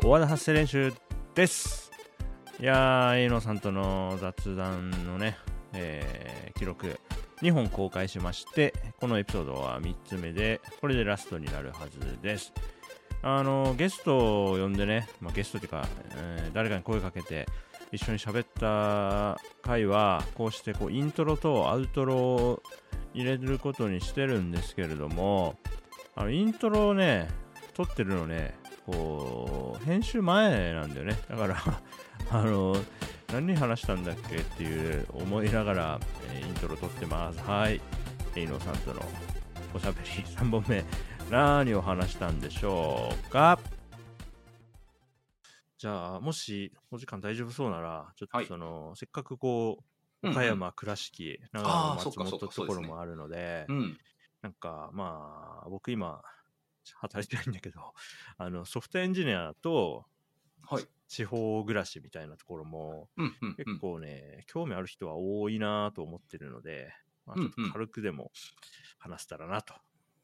大和田発声練習ですいやー、エイノさんとの雑談のね、えー記録2本公開しまして、このエピソードは3つ目で、これでラストになるはずです。あの、ゲストを呼んでね、まあ、ゲストっていうか、えー誰かに声かけて、一緒に喋った回は、こうしてこうイントロとアウトロを入れることにしてるんですけれども、あのイントロをね、撮ってるのね、こう、編集前なんだよね。だから、あの、何話したんだっけっていう思いながら、えーイントロ撮ってます。はい。エイノさんとのおしゃべり3本目、何を話したんでしょうか？じゃあ、もしお時間大丈夫そうなら、ちょっはいとその、せっかくこう、岡山、倉敷、長野、松本ってところもあるので、うん。なんか、まあ、僕今、働いてないんだけど、あの、ソフトエンジニアとはい。地方暮らしみたいなところも、うんうんうん。結構ね、興味ある人は多いなと思ってるので、まあ、ちょっと軽くでも話せたらなと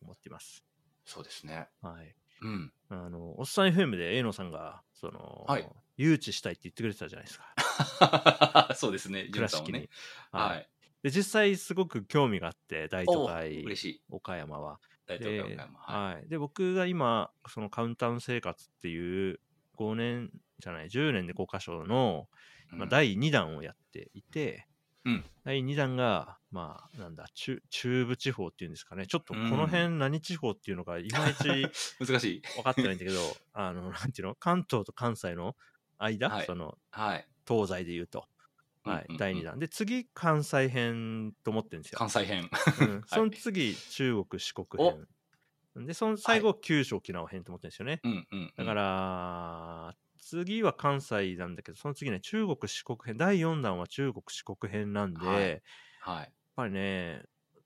思っています。そうですね。はい。うん。あの、おっさん FM で、エイノさんが、その、はい誘致したいって言ってくれてたじゃないですか。そうですね。倉敷に。ね。はい。はい。で、実際すごく興味があって、大都お会、嬉しい。岡山は。大東で京岡山。はい。はい、で僕が今そのカウンタウン生活っていう5年じゃない10年で5箇所の、まあ、うん第2弾をやっていて、うん第2弾がまあなんだ中中部地方っていうんですかねちょっとこうんの辺何地方っていうのがいまいち 難しい。分かってないんだけどあのなんていうの？関東と関西の間、はいそのはい。東西で言うと、はい第2弾で次関西編と思ってるんですよ関西編。うん その次、中国、四国編。で、その最後、九州、沖縄編と思ってるんですよね。うんうんうん。だから、次は関西なんだけど、その次ね、中国、四国編、第4弾は中国、四国編なんで、はいやっはい。ぱりね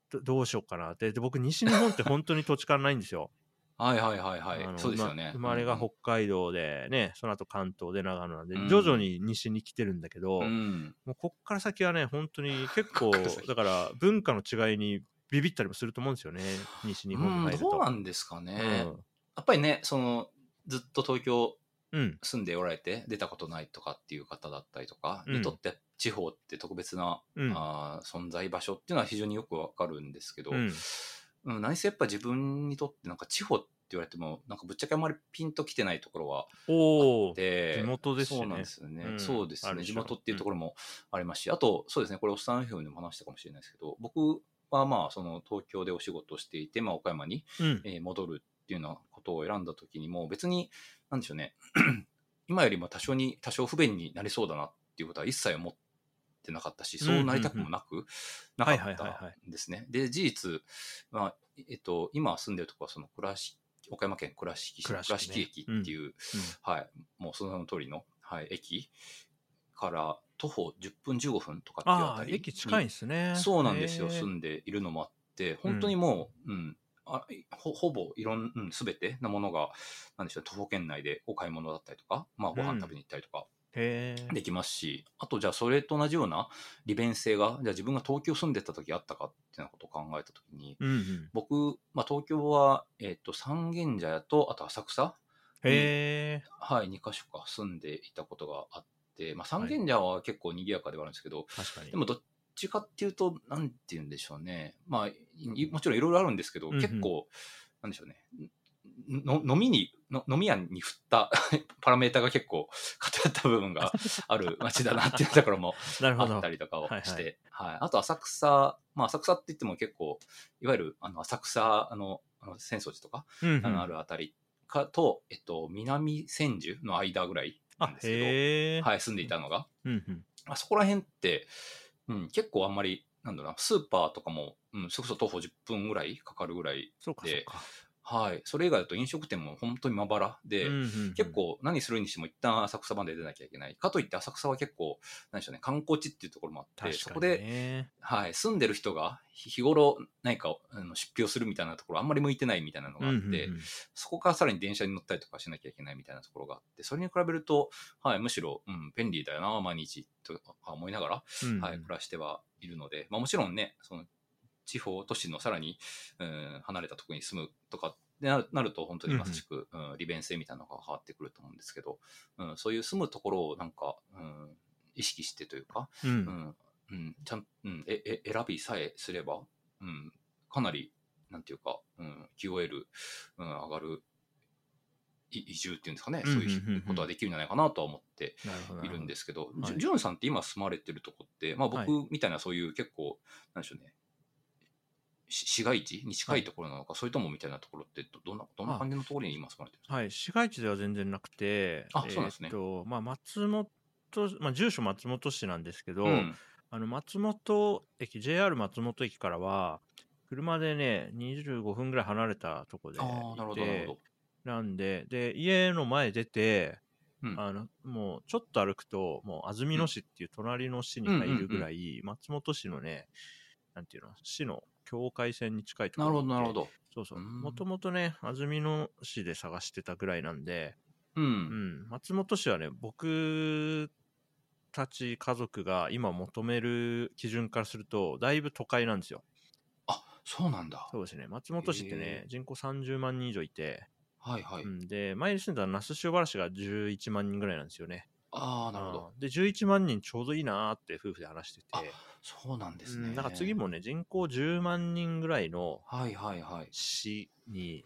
ど、どうしようかなって。で、僕、西日本って本当に土地勘ないんですよ。はいはいはいはい。そうですよね。ま生まれがうん北海道でね、その後関東で長野なんで、うん徐々に西に来てるんだけど、うん。もうこっから先はね、本当に結構 だから文化の違いにビビったりもすると思うんですよね、西日本にうん、入ると。どうなんですかね。うんやっぱりね、その、ずっと東京うん、住んでおられて出たことないとかっていう方だったりとか、うんにとって地方って特別な、うんあー存在場所っていうのは非常によくわかるんですけど、うん、うん、何せやっぱ自分にとってなんか地方って言われてもなんかぶっちゃけあんまりピンときてないところはおお、で地元ですしね。そうなんですよね、うんそうですね。地元っていうところもありますし、あとそうですねこれおっさん FM でも話したかもしれないですけど僕はまあその東京でお仕事をしていて、まあ、岡山に、うん、えー戻るっていうようなことを選んだ時にも別になんでしょうね。今よりも多少に多少不便になりそうだなっていうことは一切思ってなかったしそうなりたくもなく、なかったはんですね。で事実、まあえっと、今住んでるところはその倉敷岡山県倉敷市倉敷ね。駅っていう、はい、もうその名の通りの、はい、駅から徒歩10分15分とかっていうあたりに駅近いんですね。そうなんですよ、住んでいるのもあって、本当にもう、うん、あほほぼいろん、うん、すべてなものが、なんでしょう、徒歩圏内でお買い物だったりとか、まあ、ご飯食べに行ったりとか。できますし、あと、じゃあ、それと同じような利便性が、じゃあ自分が東京住んでた時あったかっていうようなことを考えた時に、うんうん。僕、まあ、東京は、えっ、と、三軒茶屋と、あと浅草、へえ。はい、2か所か住んでいたことがあって、まあ、三軒茶屋は結構賑やかではあるんですけど、確かに。でもどっちかっていうと、なんて言うんでしょうね。まあ、いもちろんいろいろあるんですけど、うんうん結構、なんでしょうね。の飲みにの飲み屋に振った パラメータが結構偏った部分が ある街だなっていうところも なるほど。あったりとかをはいして、ははいいあと浅草、まあ浅草って言っても結構、いわゆるあの浅草あのあの浅草寺とか、うんうんあのあるあたりかと、えっと、南千住の間ぐらいなんですけ。ど、はい、住んでいたのが。うんうん。あそこら辺って、うん、結構あんまり、なんだろうな、スーパーとかも、うん、それこそ徒歩10分ぐらいかかるぐらい、で。はい、それ以外だと飲食店も本当にまばらで、うんうんうん結、構何するにしても一旦浅草まで出なきゃいけない。かといって浅草は結構、なんでしょうね、観光地っていうところもあって、そこで、ね。はい、住んでる人が日日頃何かあの出費をするみたいなところあんまり向いてないみたいなのがあって、うんうんうんそこからさらに電車に乗ったりとかしなきゃいけないみたいなところがあって、それに比べると、はい、むしろ、うん、便利だよな、毎日とか思いながら、うんはい、暮らしてはいるので、まあ、もちろんね、その地方都市のさらに、うん、離れたところに住むとかっでななると本当にまさしく、うん利便性みたいなのが変わってくると思うんですけど、うん、そういう住むところをなんか、うん、意識してというか、うん。うんうん、ちゃん、うん、ええ選びさえすれば、うん、かなりなんていうか、うん、QOL、うん、上がるい移住っていうんですかね、うんそううんうん。うんいうことはできるんじゃないかなとは思っているんですけど、はい。ジュンさんって今住まれてるとこって、まあ、僕はみたいなそういう結構、なんでしょうね、し市街地？に近いところなのか、それともみたいなところってど、どんなどんな感じのところに今住まれてるんですか？はい、市街地では全然なくて、あそうなんですね。えーっとまあ、松本、まあ、住所松本市なんですけど、うん。あの松本駅、JR 松本駅からは、車でね、25分ぐらい離れたところでああ、なるほいど、なるてほ、ど。なんで、で、家の前出て、うん。あのもうちょっと歩くと、もう安曇野市っていう隣の市に入るぐらい、松本市のね、なんていうの、市の境界線に近いとこなるほど、なるほど。そうそうう。んもともとね、安曇野市で探してたぐらいなんで、う。うんん、松本市はね、僕たち家族が今求める基準からすると、だいぶ都会なんですよ。あ、そうなんだ。そうですね。松本市ってねへ、人口30万人以上いて、はいはい。うん、で、前に住んだ那須塩原市が11万人ぐらいなんですよね。ああ、なるほど。で、11万人ちょうどいいなーって夫婦で話してて、あそうなんですね。から次もね、人口10万人ぐらいのはいはいはい。市に。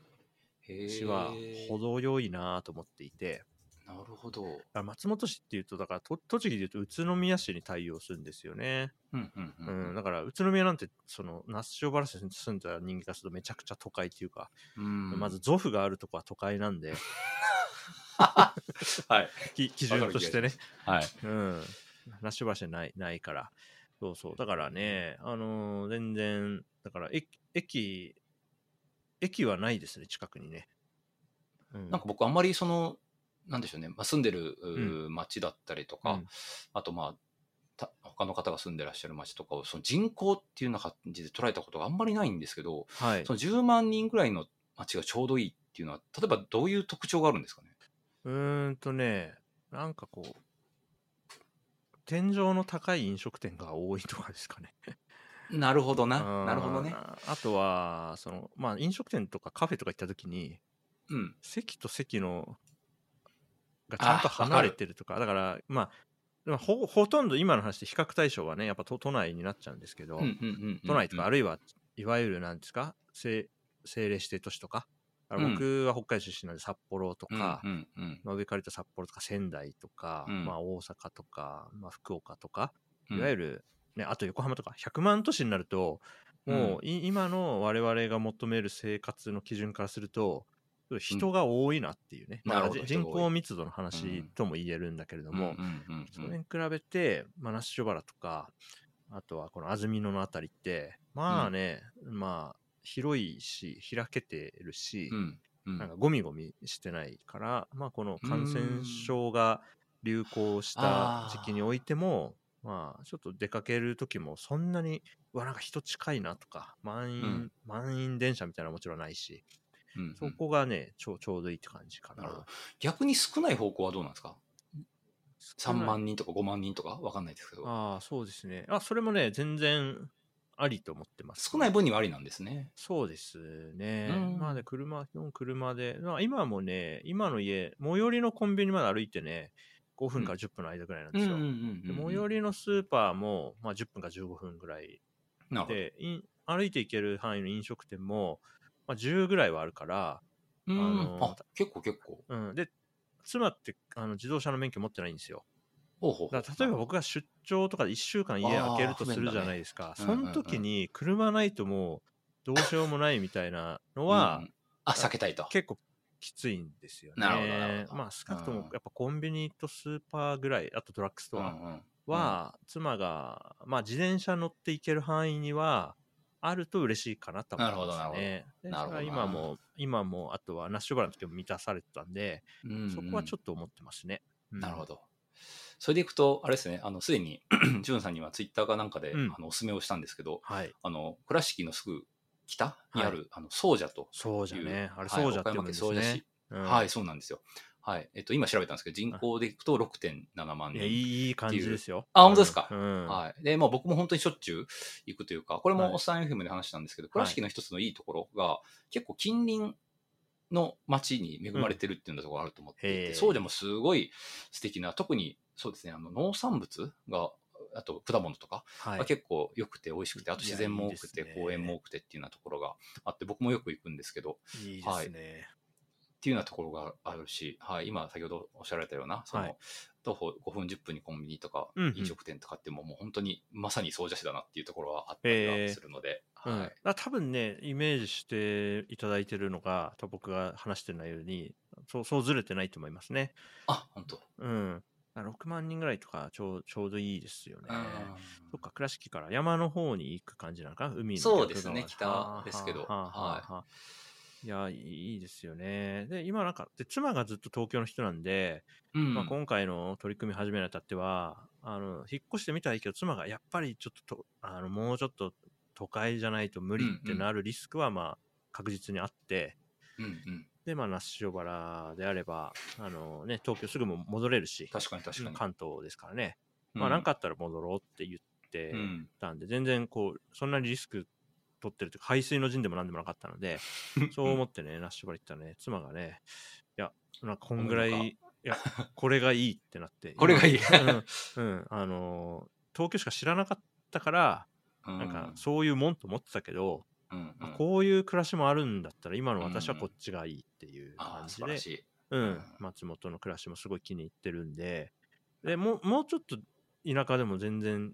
市は程よいなと思っていて、なるほど。松本市っていうと、だからと栃木でいうと宇都宮市に対応するんですよね。うんうんううんん。だから宇都宮なんて、その那須塩原市に住んだ人間からするとめちゃくちゃ都会っていうか、うんまず、ゾフがあるとこは都会なんで、はい。き基準としてね。はい。うん。那須塩原市ないないから。そうそう。だからね、あのー全然、だから駅、駅、駅はないですね、近くにね。うんなんか僕あんまりその、なんでしょうね、まあ、住んでる、町だったりとか、うんあとまあ、た他の方が住んでらっしゃる町とかをその人口っていうような感じで捉えたことがあんまりないんですけど、はいそ。の10万人ぐらいの町がちょうどいいっていうのは、例えばどういう特徴があるんですかね？うーんとね、なんかこう、天井の高い飲食店が多いとかですかね。なるほどな。うんなるほどね。ああとは、その、まあ、飲食店とかカフェとか行った時に、うん。席と席の、がちゃんと離れてるとか、だから、まあ、まあほほとんど今の話で比較対象はね、やっぱ都都内になっちゃうんですけど、都内とか、あるるいはいわゆるなんですか、政政令指定都市とか、だからうん。僕は北海道出身なんで札幌とか、うん上から言うと札幌とか仙台とか、うん。まあ、大阪とか、まあ、福岡とか、うん。いわゆる、ね、あと横浜とか100万都市になるともうい、今の我々が求める生活の基準からすると人が多いなっていうね、まあ人口密度の話とも言えるんだけれども、それに比べて、まあ、那須塩原とかあとはこの安曇野のあたりってまあね、まあ広いし開けてるし、うんうんなんかゴミゴミしてないから、まあ、この感染症が流行した時期においても、まあ、ちょっと出かける時もそんなに、うわ、なんか人近いなとか、満員、うん満員電車みたいなのはもちろんないし、うんうんそこがね、ちょうちょうどいいって感じかな。逆に少ない方向はどうなんですか？少 ?3 ない万人とか5万人とか？わかんないですけど。ああ、そうですね。あ、それもね、全然ありと思ってます、少ない分にはありなんですね。そうですね。うんまあね、車、基本車で、まあ、今もね、今の家、最寄りのコンビニまで歩いてね、5分から10分の間ぐらいなんですよ。で最寄りのスーパーも、まあ、10分か15分ぐらい。で、い歩いて行ける範囲の飲食店も、まあ、10ぐらいはあるから、うんあの結構結構。うん、で、妻ってあの自動車の免許持ってないんですよ。だから例えば僕が出張とかで1週間家開けるとするじゃないですか。ねの時に車ないともうどうしようもないみたいなのは、うんあ、避けたいと。結構きついんですよね。なるほどなるほどまあ少なくとうんもやっぱコンビニとスーパーぐらい、あとドラッグストアは、妻が、まあ自転車乗っていける範囲には、あると嬉しいかなと思いますね。なるほど今も、今も、あとはナッシュバラの時も満たされてたんで、うんうんそこはちょっと思ってますね。うんなるほ。ど。それでいくと、あれですね、あの、すでに、ジュンさんにはツイッターかなんかで、うんあの、おすすめをしたんですけど、はい。あの、倉敷のすぐ北にある、はあの、総社とそうじゃね。あれ、はいそうじゃって言うんです岡山県ね。うんはい、そうなんですよ。はい。えっと、今調べたんですけど、人口でいくと6.7万いや、人。いい感じですよ。あ本当ですか？うん。はい。で、まあ僕も本当にしょっちゅう行くというか、これはいもおっさん FM で話したんですけど、倉敷の一つのいいところが、結構近隣の街に恵まれてるっていうところがあると思っていて、へーそうでもすごい素敵な、特にそうですね、あの農産物が、あと果物とかはい。が結構良くて美味しくて、あと自然も多くて公園も多くてっていうようなところがあって、僕もよく行くんですけど、いいですね。っていうようなところがあるし、はい、今先ほどおっしゃられたような、その、はい。徒歩5分10分にコンビニとかうんうん。飲食店とかってもうもう本当にまさに総社市だなっていうところはあったりはするので、うん、はいだから多分ね、イメージしていただいてるのが、僕が話してる内容に、そうそうずれてないと思いますね。あ、本当。うん。だから6万人ぐらいとかちょうちょうどいいですよね。うんそっか、倉敷から山の方に行く感じなのか？な海のそうですね北ですけど。はあはあはあはあ。いや、いいですよね。で、今なんか、で妻がずっと東京の人なんで、うん。まあ、今回の取り組み始めにあたっては、あの、引っ越してみたらいいけど、妻がやっぱりちょっとと、あの、もうちょっと都会じゃないと無理ってなるリスクは、まあ、確実にあって、うんうん、で、まあ、那須塩原であれば、あのね、東京すぐも戻れるし、確かに確かに。関東ですからね。まあ、なんかあったら戻ろうって言ってうん、たんで、全然こう、そんなにリスク取ってるというか、排水の陣でも何でもなかったので、そう思ってね、那須原行ったらね、妻がね、いや、なんかこんぐらい、いや、これがいいってなって。これがいいうん、うん、あのー東京しか知らなかったから、うんなんかそういうもんと思ってたけど、うんうんこういう暮らしもあるんだったら、今の私はこっちがいいっていうあ感じで。うん。うん、松本の暮らしもすごい気に入ってるんで、でもうもうちょっと田舎でも全然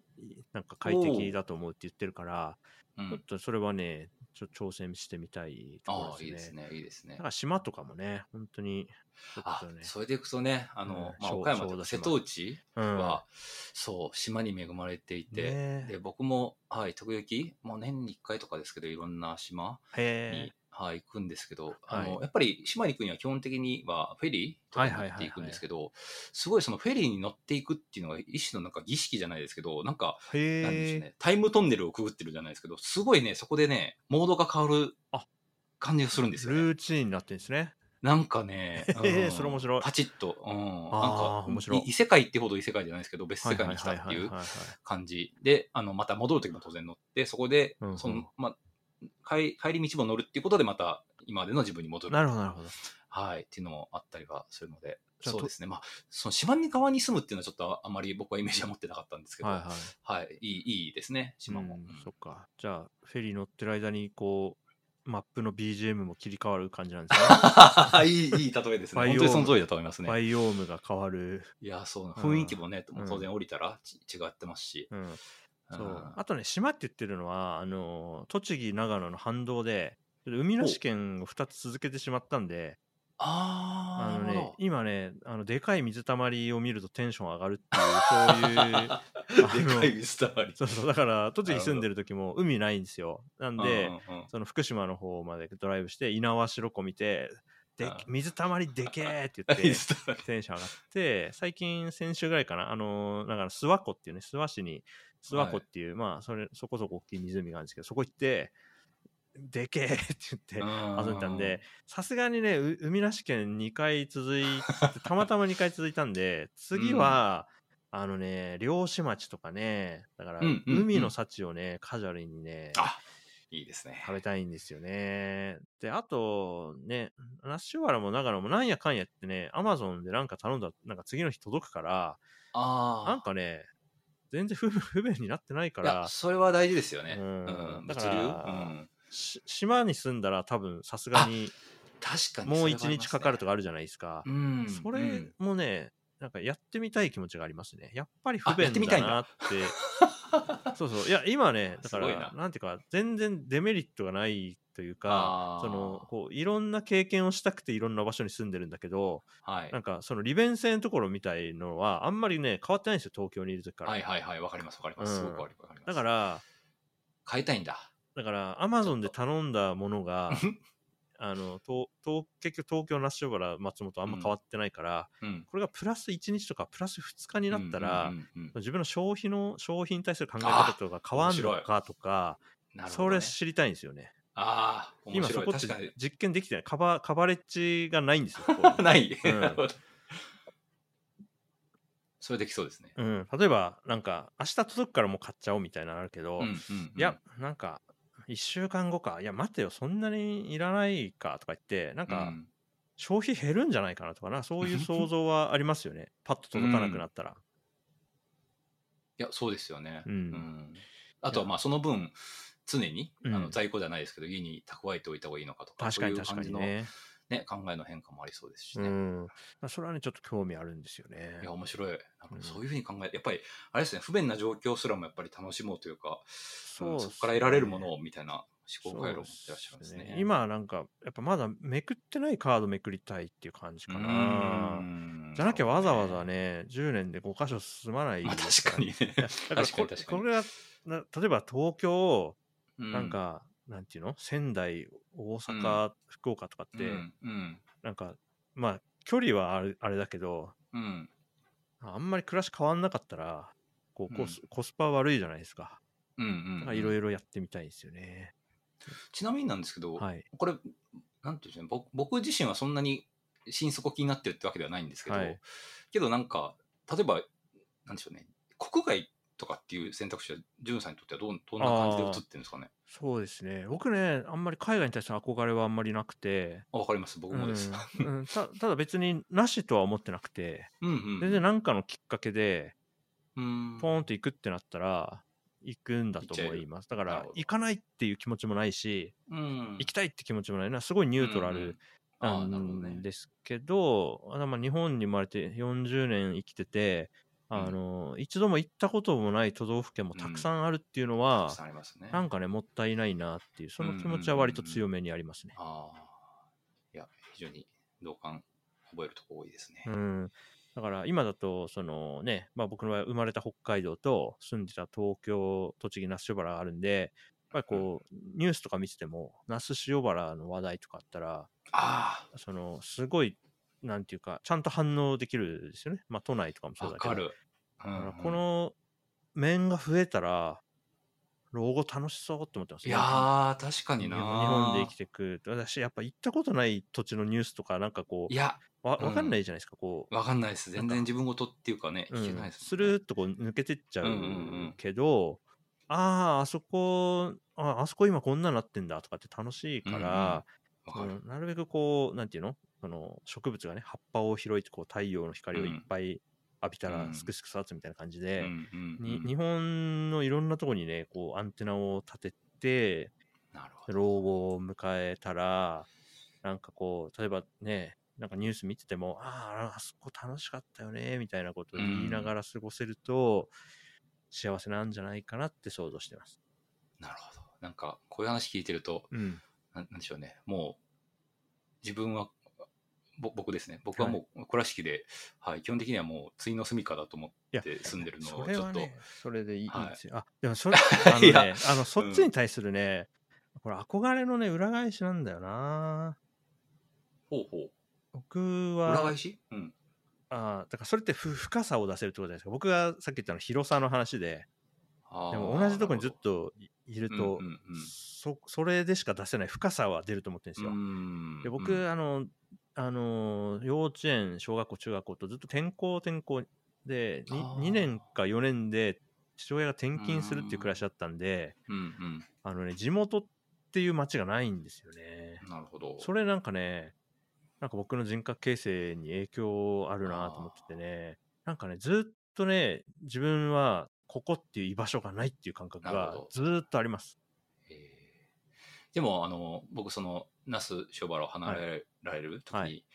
なんか快適だと思うって言ってるから、うん。ちょっとそれはね、ちょ挑戦してみたいとこああ、ろでね。いいですすね、いいですね。だか。ら島とかもね、本当に、ちょあそれでいくとね、あの、まあ、うん小岡山とか瀬戸内うん。は、そう、島に恵まれていて、ね。で、僕も、はい、時々、もう年に1回とかですけど、いろんな島へに、はい、行くんですけど、あはい。の、やっぱり島に行くには基本的にはフェリーとかに乗っていくんですけど、すごいそのフェリーに乗っていくっていうのが一種のなんか儀式じゃないですけど、なんか、え。なんでしょう。ね、タイムトンネルをくぐってるじゃないですけど、すごいね、そこでね、モードが変わるあ。感じがするんですよね。ルーチンになってるんですね。なんかね、うん。それ面白い。パチッと、うん、なんあかー面白い。異世界ってほど異世界じゃないですけど、別世界に来たってはいいう感じ。で、あの、また戻るときも当然乗って、そこでその、まあ、帰帰り道も乗るっていうことで、また今までの自分に戻る。なるほど、なるほど。はい、っていうのもあったりはするので、そうですね。まあ、その島に側に住むっていうのはちょっとあまり僕はイメージは持ってなかったんですけど、はいはい、はい。い、いいいですね、島も。うんそっか。じゃあ、フェリー乗ってる間に、こう、マップの BGM も切り替わる感じなんですね。いい、いい例えですね。バイオ本当にその通りだと思いますね。バイオームが変わる。いや、そう、うん雰囲気もね、当然降りたらち違ってますし。うん。そううんあとね、島って言ってるのは、あの、栃木、長野の反動で、海なし県を2つ続けてしまったんで、あー、あのね今ね、あのでかい水たまりを見るとテンション上がるっていう、そういう。でのかい水たまり。そうそう、だから、栃木住んでる時も海ないんですよ。なんで、その福島の方までドライブして、猪苗代湖見て、でうん水たまりでけーって言って、テンション上がって、最近、先週ぐらいかな、あのー、だから諏訪湖っていうね、諏訪市に、諏訪湖っていう、まあ、それ、そこそこ大きい湖があるんですけど、そこ行って、でけーって言って遊んでたんで、さすがにね、う海なし県2回続いて、たまたま2回続いたんで、次は、あのね、漁師町とかね、だから、うんうんうん海の幸をね、カジュアルにね、あいいですね。食べたいんですよね。で、あと、ね、那須塩原も長野もなんやかんやってね、アマゾンでなんか頼んだら、なんか次の日届くから、ああ。なんかね、全然不 不便になってないから、それは大事ですよね。ううんん。だから物流？うん。し島に住んだら多分さすがに確かに。もう一日かかるとか。かあるじゃないですか。うん。それうんもね、なんかやってみたい気持ちがありますね。やっぱり不便だってみたいんだなって。そうそう。いや、今ね、だからな、なんていうか、全然デメリットがないというかその、こう、いろんな経験をしたくていろんな場所に住んでるんだけど、はいなん。か、その利便性のところみたいのは、あんまりね、変わってないんですよ、東京にいる時から。はいはいはい。わかりますわかります。うんすごくわかります。だか、ら、変えたいんだ。だから、アマゾンで頼んだものが、あの、とと結局東京、那須塩原、松本あんま変わってないから、うん。これがプラス1日とかプラス2日になったら、自分の消費の商品に対する考え方とか変わんのかとか、それ知りたいんですよね。ああ、面今そ。こって。実験できてないカバカバレッジがないんですよ。ない。うん それできそうですね。うん、例えばなんか明日届くからもう買っちゃおうみたいなのあるけど、うんうんうんいや、なんか1週間後か。いや待てよそんなにいらないかとか言ってなんかうん。消費減るんじゃないかなとかな。そういう想像はありますよね。パッと届かなくなったら、いや、そうですよね。うん。あとはまあその分、常に、うん。あの在庫じゃないですけど、家に蓄えておいた方がいいのかとか、確かに確かにねね、考えの変化もありそうですしね。うん。まあそれはねちょっと興味あるんですよね。いや、面白い。そういうふうに考え、やっぱり、あれですね、不便な状況すらもやっぱり楽しもうというか、そうね。から得られるものをみたいな思考回路を持ってらっしゃるんですね。今なんかやっぱまだめくってないカードめくりたいっていう感じかうなじゃなきゃわざわざ。ね10年で5箇所進まないまあ確かにね。確かに確かに。これがな例えば東京うなん、か、なんていうの？仙台大阪、福岡とかって、うん、うん、なんかまあ距離はあれあれだけどうん、あんまり暮らし変わんなかったらこうコス,、うコスパ悪いじゃないですか。うん、うんうん。いろいろやってみたいですよね、ちなみになんですけど、はい。これ、なんていうんでしょうね、僕僕自身はそんなに心底気になってるってわけではないんですけど、はい。けどなんか、例えば、なんでしょうね、国外とかっていう選択肢は、ジュンさんにとってはどんな感じで映ってるんですかね？そうですね。僕ねあんまり海外に対しての憧れはあんまりなくて。あわかります、僕もです。うん。うん。たただ別になしとは思ってなくて。うんうん。全然何かのきっかけでうん、ポーンと行くってなったら行くんだと思います。だから行かないっていう気持ちもないしうん、行きたいって気持ちもない。なすごいニュートラルなんですけど、あ日本に生まれて40年生きてて、あの一度も行ったこともない都道府県もたくさんあるっていうのたはく、さんありますね。なんかねもったいないなっていうその気持ちは割と強めにありますね。ああ。いや、非常に同感覚えるとこ多いですね。うん、だから今だとそのね、まあ、僕の場合生まれた北海道と住んでた東京栃木那須塩原があるんでやっぱりこう、ニュースとか見てても那須塩原の話題とかあったらあそのすごいなんていうかちゃんと反応できるんですよね、まあ、都内とかもあ、そうだけど。わかる。うんうん。この面が増えたら老後楽しそうって思ってます。いやー、確かにな日本で生きていく私やっぱ行ったことない土地のニュースとかなんかこいや、うわうん。わかんないじゃないですか、こう。わかんないです。全然自分事っていうかね、うん聞けないです、スルーっとこう抜けてっちゃううんうんうん。けど、あああそこああそこ今こんなになってんだとかって楽しいから、わかる。うんなるべくこうなんていうの？その植物がね葉っぱを拾いてこう太陽の光をいっぱい浴びたうんらすくすく育つみたいな感じで、日本のいろんなとこにねこうアンテナを立てて。老後を迎えたらなんかこう例えばねなんかニュース見ててもあああそこ楽しかったよねみたいなことを言いながら過ごせると、幸せなんじゃないかなって想像してます。なるほど。なんか、こういう話聞いてると、うん、なんでしょうね。もう、自分は、ぼ僕ですね。僕はもう、倉敷で、はい、基本的にはもう、ついの住みかだと思って住んでるのそを、ちょっと、れはねそれでいい,、はいいいんですよ。あでもそれ あのねあのそっちに対するね、これ憧れのね裏返しなんだよな。ほうほう。僕は裏返し？うん。あーだからそれってふ深さを出せるってことじゃないですか僕がさっき言ったの広さの話ででも同じとこにずっ、といいると、うんうんうんそそれでしか出せない深さは出ると思ってるんですよ。うんで僕、あのあの幼稚園小学校中学校とずっと転校転校であー 2, 年か4年で父親が転勤するっていう暮らしだったんでうんあのね地元っていう街がないんですよね。うん。なるほど。それなんかねなんか僕の人格形成に影響あるなと思っててねなんかねずっとね自分はここっていう居場所がないっていう感覚がずーっとあります。えーでも、あの、僕、その、那須塩原を離れられる時に、はい。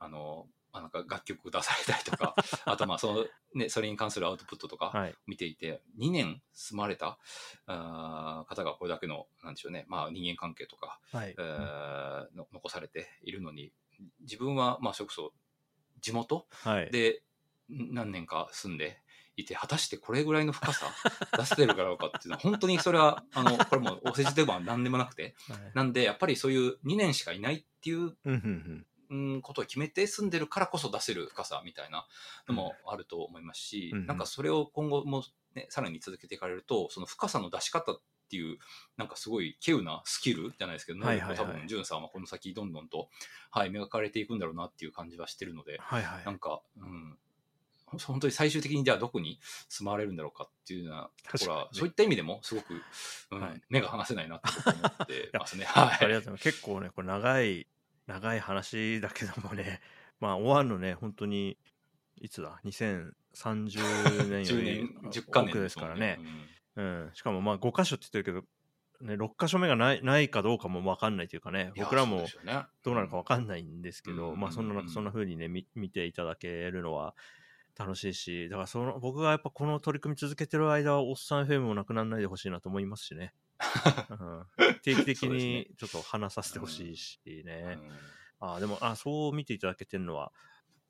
あの、まあなんか楽曲出されたりとか、あとまあその、ね、それに関するアウトプットとかはい。見ていて、2年住まれたあー方がこれだけの、なんでしょうね、まあ人間関係とか、はい。えーの残されているのに、自分はまあそれこそ地元はい、でん何年か住んでいて、果たしてこれぐらいの深さ出せてるかどうかっていうのは、本当にそれは、あの、これもお世辞では何でもなくて、はい。なんで、やっぱりそういう2年しかいないっていううんことを決めて住んでるからこそ出せる深さみたいなのもあると思いますし、なんかそれを今後も、ね、さらに続けていかれると、その深さの出し方っていう、なんかすごい稀有なスキルじゃないですけど、はいはいはい。多分、ジュンさんはこの先どんどんと、はい、磨かれていくんだろうなっていう感じはしてるので、はいはい。なんか、うん、本当に最終的にじゃあどこに住まわれるんだろうかっていうようなところは、そういった意味でもすごく、うんはい目が離せないなって僕思って ますね。はい。ありがとうございます。結構ね、これ長い、長い話だけどもね、まあ終わるのね、本当に、いつだ ?2030 年よ10り年、10カですからね。うんうん。しかもまあ5箇所って言ってるけど、ね、6箇所目がないないかどうかも分かんないというかね、僕らもどうなるか分かんないんですけど、うんまあそんなうんそんな風にね見見ていただけるのは楽しいしだからその僕がやっぱこの取り組み続けてる間はおっさん FM もなくならないでほしいなと思いますしね、うん、定期的に ちょっと話させてほしいしね、うん。あでもあそう見ていただけてるのは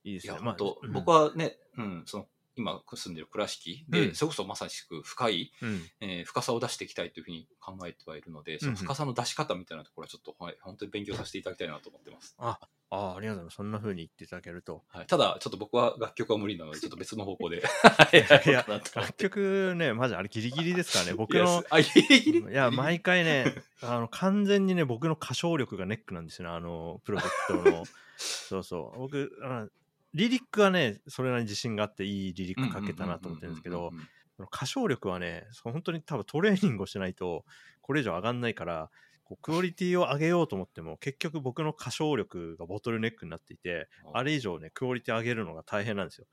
いいですね。本当、うん。僕はね、うん、その、今住んでる倉敷で、うん。それこそまさしく深い、うん。えー深さを出していきたいというふうに考えてはいるので、その深さの出し方みたいなところはちょっと、はい、本当に勉強させていただきたいなと思ってます。ああありがとうございます。そんな風に言っていただけると。はい、ただ、ちょっと僕は楽曲は無理なので、ちょっと別の方向で。いや 楽て曲ねマジあれギリギリですからね。僕のいやすあ、ギリギリ。いや、毎回ね、あの、完全にね、僕の歌唱力がネックなんですよね、あの、プロジェクトの。そうそう。僕、あのリリックはね、それなりに自信があって、いいリリック書けたなと思ってるんですけど歌唱力はね、本当に多分トレーニングをしないと、これ以上上がんないから、こうクオリティを上げようと思っても、結局僕の歌唱力がボトルネックになっていて、あれ以上ね、クオリティ上げるのが大変なんですよ。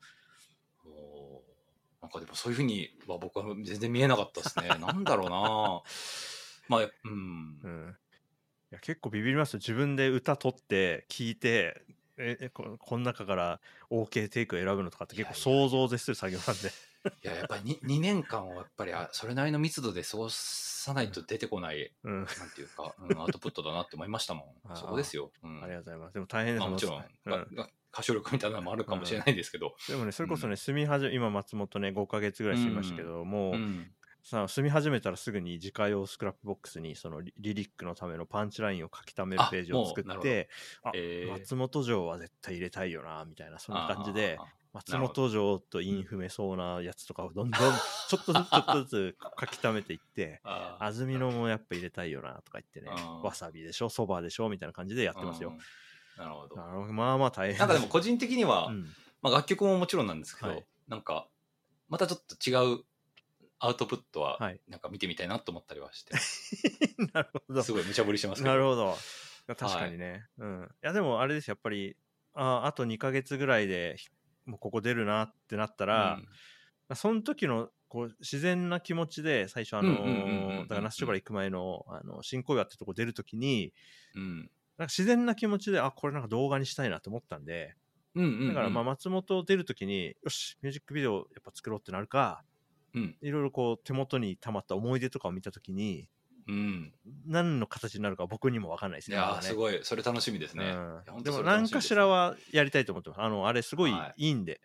なんかでもそういうふうには僕は全然見えなかったですね。なんだろうなまあ、うんう。ん、いや結構ビビりますよ自分で歌取って聞いてええここの中から OK テイクを選ぶのとかって結構想像を絶する作業なんで。いや、やっぱり 2, 2年間をやっぱりあそれなりの密度で過ごさないと出てこない、うん。なんていうか、うん、アウトプットだなって思いましたもん。そこですよ。うん。ありがとうございます。でも大変ですまあ、もちろん、うん。歌唱力みたいなのもあるかもしれないですけど。でもねそれこそね住み始め今松本ね5ヶ月ぐらい住みましたけど、もう、うんさ住み始めたらすぐに自家用スクラップボックスにそのリリリックのためのパンチラインを書き溜めるあページを作ってあえー。松本城は絶対入れたいよなみたいなそんな感じで松本城と韻踏めそうなやつとかをどんどん ちょっとずつちょっとずつ書き溜めていって安曇野もやっぱ入れたいよなとか言ってねわさびでしょそばでしょみたいな感じでやってますよ。うん。なるほど。まあまあ大変なんかでも個人的には、うん。まあ、楽曲ももちろんなんですけど、はい。なんかまたちょっと違うアウトプットははいなんか見てみたいなと思ったりはして、なるほどすごい無茶ぶりしてますけど。なるほど。確かにね。うん。いや、でもあれですやっぱり、ああと2ヶ月ぐらいで、ひもうここ出るなってなったら、その時のこう自然な気持ちで、最初、あのだから、那須塩原行く前の、あの、新小岩ってとこ出る時に、うん、うんなんか自然な気持ちで、あ、これなんか動画にしたいなと思ったんで、うんうんうんだから、まあ、松本出る時に、よし、ミュージックビデオやっぱ作ろうってなるか、うんいろいろこう、手元に溜まった思い出とかを見た時に、うん、何の形になるか僕にも分かんないですね。いやすごいそれ楽しみですね。でも何かしらはやりたいと思ってます。あの、あれすごいはいいいんで。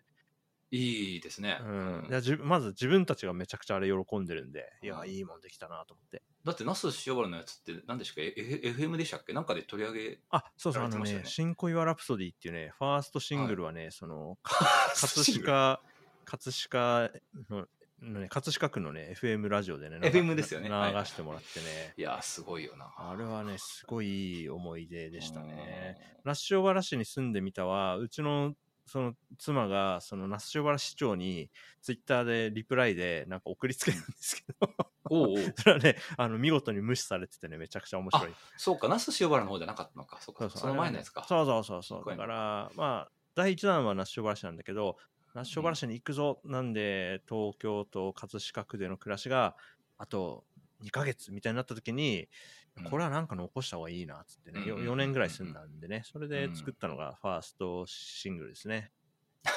いいですね。うんうんまず自分たちがめちゃくちゃあれ喜んでるんで、いや、うんいいもんできたなと思って。だって、那須塩原のやつって何でしたっけええ ?FM でしたっけ？なんかで取り上げ、あ、そうそう、あのね、ね新小岩ラプソディっていうね、ファーストシングルはね、その、葛飾、葛飾の、のね、葛飾区のね、FM ラジオでね、流 FM ですよね流はいしてもらってね、いやー、すごいよな。あれはね、すごいいい思い出でしたね。うん。那須塩原市に住んでみたは、うちのその妻が、その那須塩原市長にツイッターでリプライでなんか送りつけるんですけど、おうおう それはね、あの見事に無視されててね、めちゃくちゃ面白い。そうか、那須塩原の方じゃなかったのか。そうか、その前のやつか。そうそうそうそう。だから、まあ、第一弾は那須塩原市なんだけど、那須塩原市に行くぞ、なんで、東京と葛飾区での暮らしが、あと2ヶ月みたいになった時に、うんこれはなんか残した方がいいな、つってね、うんうんうんうん4年ぐらい住んだんでね、それで作ったのがファーストシングルですね。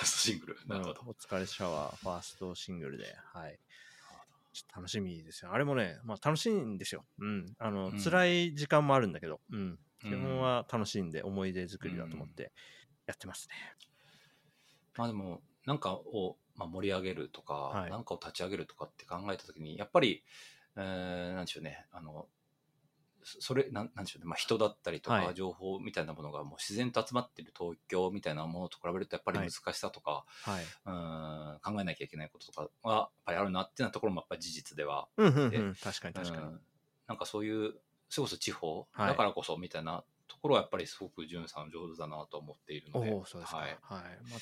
シングル。なるほどうん。お疲れシャワー、ファーストシングルで、はい。ちょっと楽しみですよ。あれもね、まあ楽しいんですよ。うん。あの、うん辛い時間もあるんだけど、うん。うん基本は楽しいんで、思い出作りだと思ってやってますね。まあでも、なんかを、まあ、盛り上げるとか、はい。なんかを立ち上げるとかって考えたときに、やっぱり、えーなんでしょうね、あの、そそれ、なんなんでしょうね、まあ、人だったりとか、はい。情報みたいなものがもう自然と集まっている東京みたいなものと比べると、やっぱりはい難しさとか、はい。うん考えなきゃいけないこととかは、やっぱりあるなっていうなところもやっぱり事実ではうんうんでうん。確かに確かに。うん。なんかそういう、それこそ地方、はいだからこそみたいなところはやっぱりすごく潤さん上手だなと思っているので、おおそうですか。はい、はい、まあ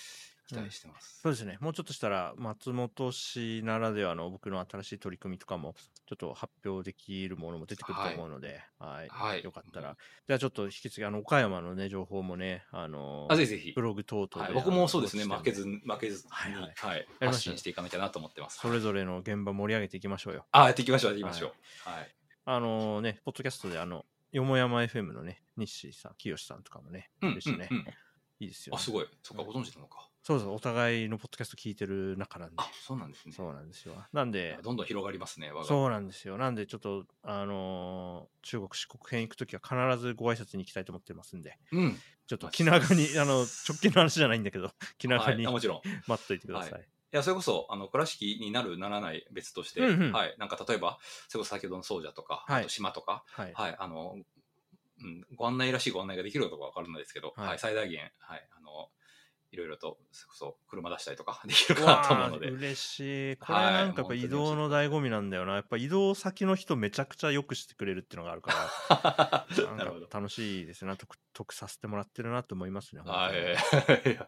期待してます。そうですね、もうちょっとしたら、松本氏ならではの僕の新しい取り組みとかも、ちょっと発表できるものも出てくると思うので、はい、はい。よかったら、じゃあちょっと引き継ぎ、あの岡山のね、情報もね、あのあぜひぜひ。ブ、ログ等々で、はい、僕もそうですね、負けず、負けずに、はいははい。発信していかなきゃなと思ってます。それぞれの現場盛り上げていきましょうよ。あ、やっていきましょう、やっていきましょう。はい。あのね、ポッドキャストで、あの、よもやま FM のね、日誌さん、清さんとかもね、うん、いるしね、うんうん。いいですよ、あ、ね。すごい。そっか、ご存知なのか。そうそう、お互いのポッドキャスト聞いてる仲なんで。あ、そうなんですね。そうなんですよ。なんで、どんどん広がりますね、我が。そうなんですよ。なんで、ちょっと、あのー中国、四国編行くときは必ずご挨拶に行きたいと思ってますんで、うん。ちょっとまあ気長に、あの、直近の話じゃないんだけど、気長にはいあもちろん。い 待っといてください。や、それこそ、あの、倉敷になる、ならない、別として、うんうんはい。なんか、例えば、それこそ先ほどの総社とか、はいあと島とか、はい。はい、あの、うん、ご案内らしいご案内ができるかどうかわからないですけど、はいはい、最大限、はい、あの、いろいろと、それこそ車出したりとか できるかなと思うので、嬉しい。これはいなんかやっぱ移動の醍醐味なんだよな。やっぱ移動先の人めちゃくちゃよくしてくれるっていうのがあるから、なるほど。楽しいですね。得得させてもらってるなと思いますね。はい、ま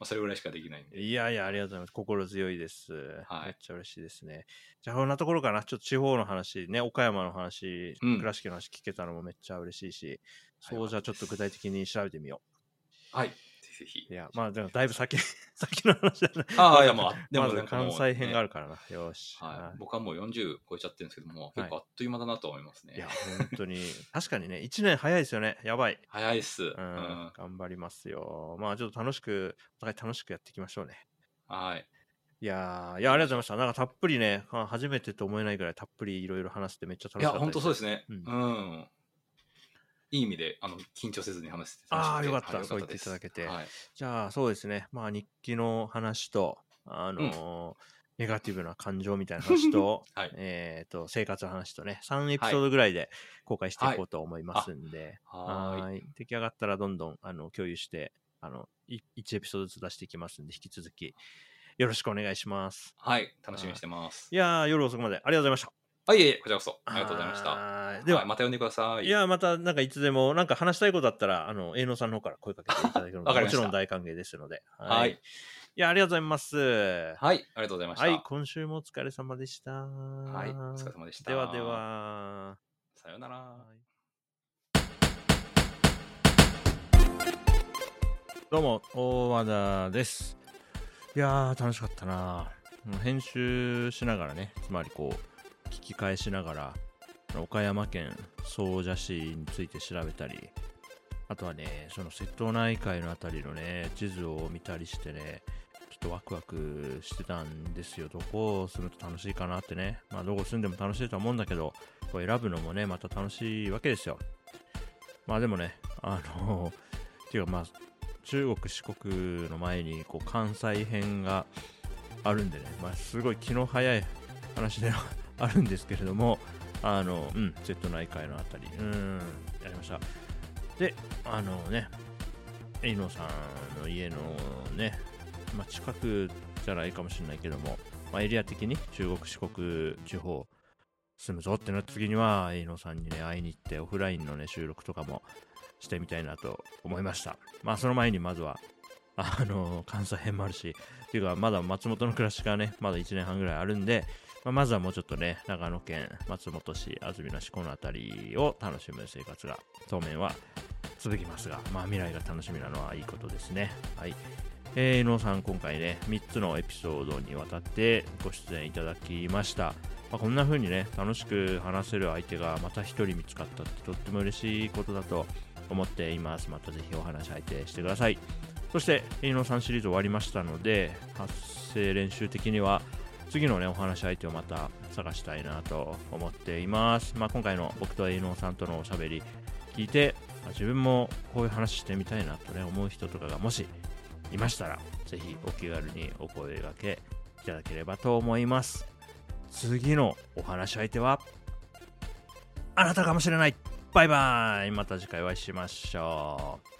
あそれぐらいしかできないんで。いやいや、ありがとうございます。心強いです。はいめっちゃ嬉しいですね。じゃあ、こんなところかな。ちょっと地方の話、ね、岡山の話、うん倉敷の話聞けたのもめっちゃ嬉しいし、はいそうじゃあちょっと具体的に調べてみよはい、ぜひ。い。や、まあ、でもだいぶ先、先の話だね。ああ、いや、まあ、でも関西編がある。るからな。よし。はい、僕はもう40超えちゃってるんですけども、結構あっという間だなと思いますね。いや、本当に、確かにね、1年早いですよね。やばい。早いっす。ううん、ん。頑張りますよ。まあ、ちょっと楽しく、お互い楽しくやっていきましょうね。はい。いやー、いや、ありがとうございました。なんかたっぷりね、あ初めてと思えないぐらいたっぷりいろいろ話してめっちゃ楽いや、しかった本当そうでですね。ううんん。いい意味で、あの、緊張せずに話してあー楽しくてよかったはいそう言っていただけてはい。じゃあ、そうですね。まあ、日記の話と、あのーネガティブな感情みたいな話と、はいえっ、と、生活の話とね、3エピソードぐらいで公開していこうと思いますんで、はーい。ーい。出来上がったらどんどんあの共有して、あの、い1エピソードずつ出していきますんで、引き続きよろしくお願いします。はい。楽しみにしてます。いやー、夜遅くまでありがとうございました。はい、いえいえ、こちらこそ。ありがとうございました。では、いまた呼んでください。いや、また、なんかいつでも、なんか話したいことあったら、あの、営農さんの方から声かけていただけるの わかりましたもちろん大歓迎ですので。はいいや、ありがとうございます。ははい、ありがとうございました。い、今週もお疲れ様でした。はい、お疲れ様でした。ではで。は。さようなら。はいどうも、大和田です。いやー、楽しかったな。編集しながらね、つまりこう、聞き返しながら、岡山県総社市について調べたり、あとはね、その瀬戸内海のあたりのね、地図を見たりしてね、ちょっとワクワクしてたんですよ。どこを住むと楽しいかなってね。まあ、どこ住んでも楽しいとは思うんだけど、こう選ぶのもね、また楽しいわけですよ。まあでもね、あの、っていうかまあ、中国、四国の前にこう関西編があるんでね、まあ、すごい気の早い話ではあるんですけれども、あの、うん、瀬戸内海のあたり、うん、やりました。で、あのね、エイノさんの家のね、まあ、近くじゃないかもしれないけども、まあ、エリア的に中国、四国地方住むぞってなった時には、エイノさんにね、会いに行って、オフラインのね、収録とかもしてみたいなと思いました。まあ、その前にまずは、あの、関西編もあるし、っていうか、まだ松本の暮らしがね、まだ1年半ぐらいあるんで、まあ、まずはもうちょっとね、長野県、松本市、安曇野市、この辺りを楽しむ生活が当面は続きますが、まあ、未来が楽しみなのはいいことですね。はい。えー、野さん、今回ね、3つのエピソードにわたってご出演いただきました。まあ、こんな風にね、楽しく話せる相手がまた1人見つかったってとっても嬉しいことだと思っています。またぜひお話相手してください。そして、営農さんシリーズ終わりましたので、発声練習的には、次のね、お話し相手をまた探したいなと思っています。まあ、今回の僕と営農さんとのおしゃべり聞いて、まあ自分もこういう話してみたいなとね、思う人とかがもしいましたら、ぜひお気軽にお声掛けいただければと思います。次のお話し相手は、あなたかもしれない。バイバイ。また次回お会いしましょう。